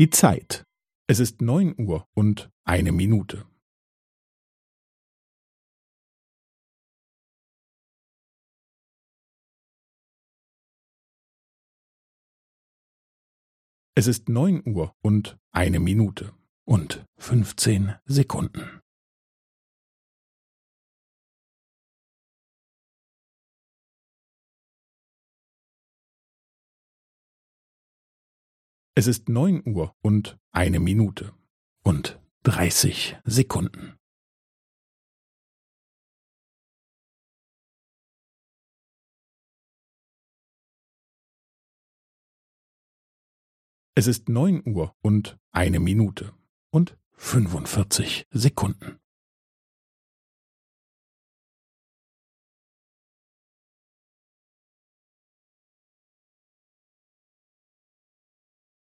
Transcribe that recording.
Die Zeit. Es ist neun Uhr und eine Minute. Es ist neun Uhr und eine Minute und fünfzehn Sekunden. Es ist neun Uhr und eine Minute und dreißig Sekunden. Es ist neun Uhr und eine Minute und fünfundvierzig Sekunden.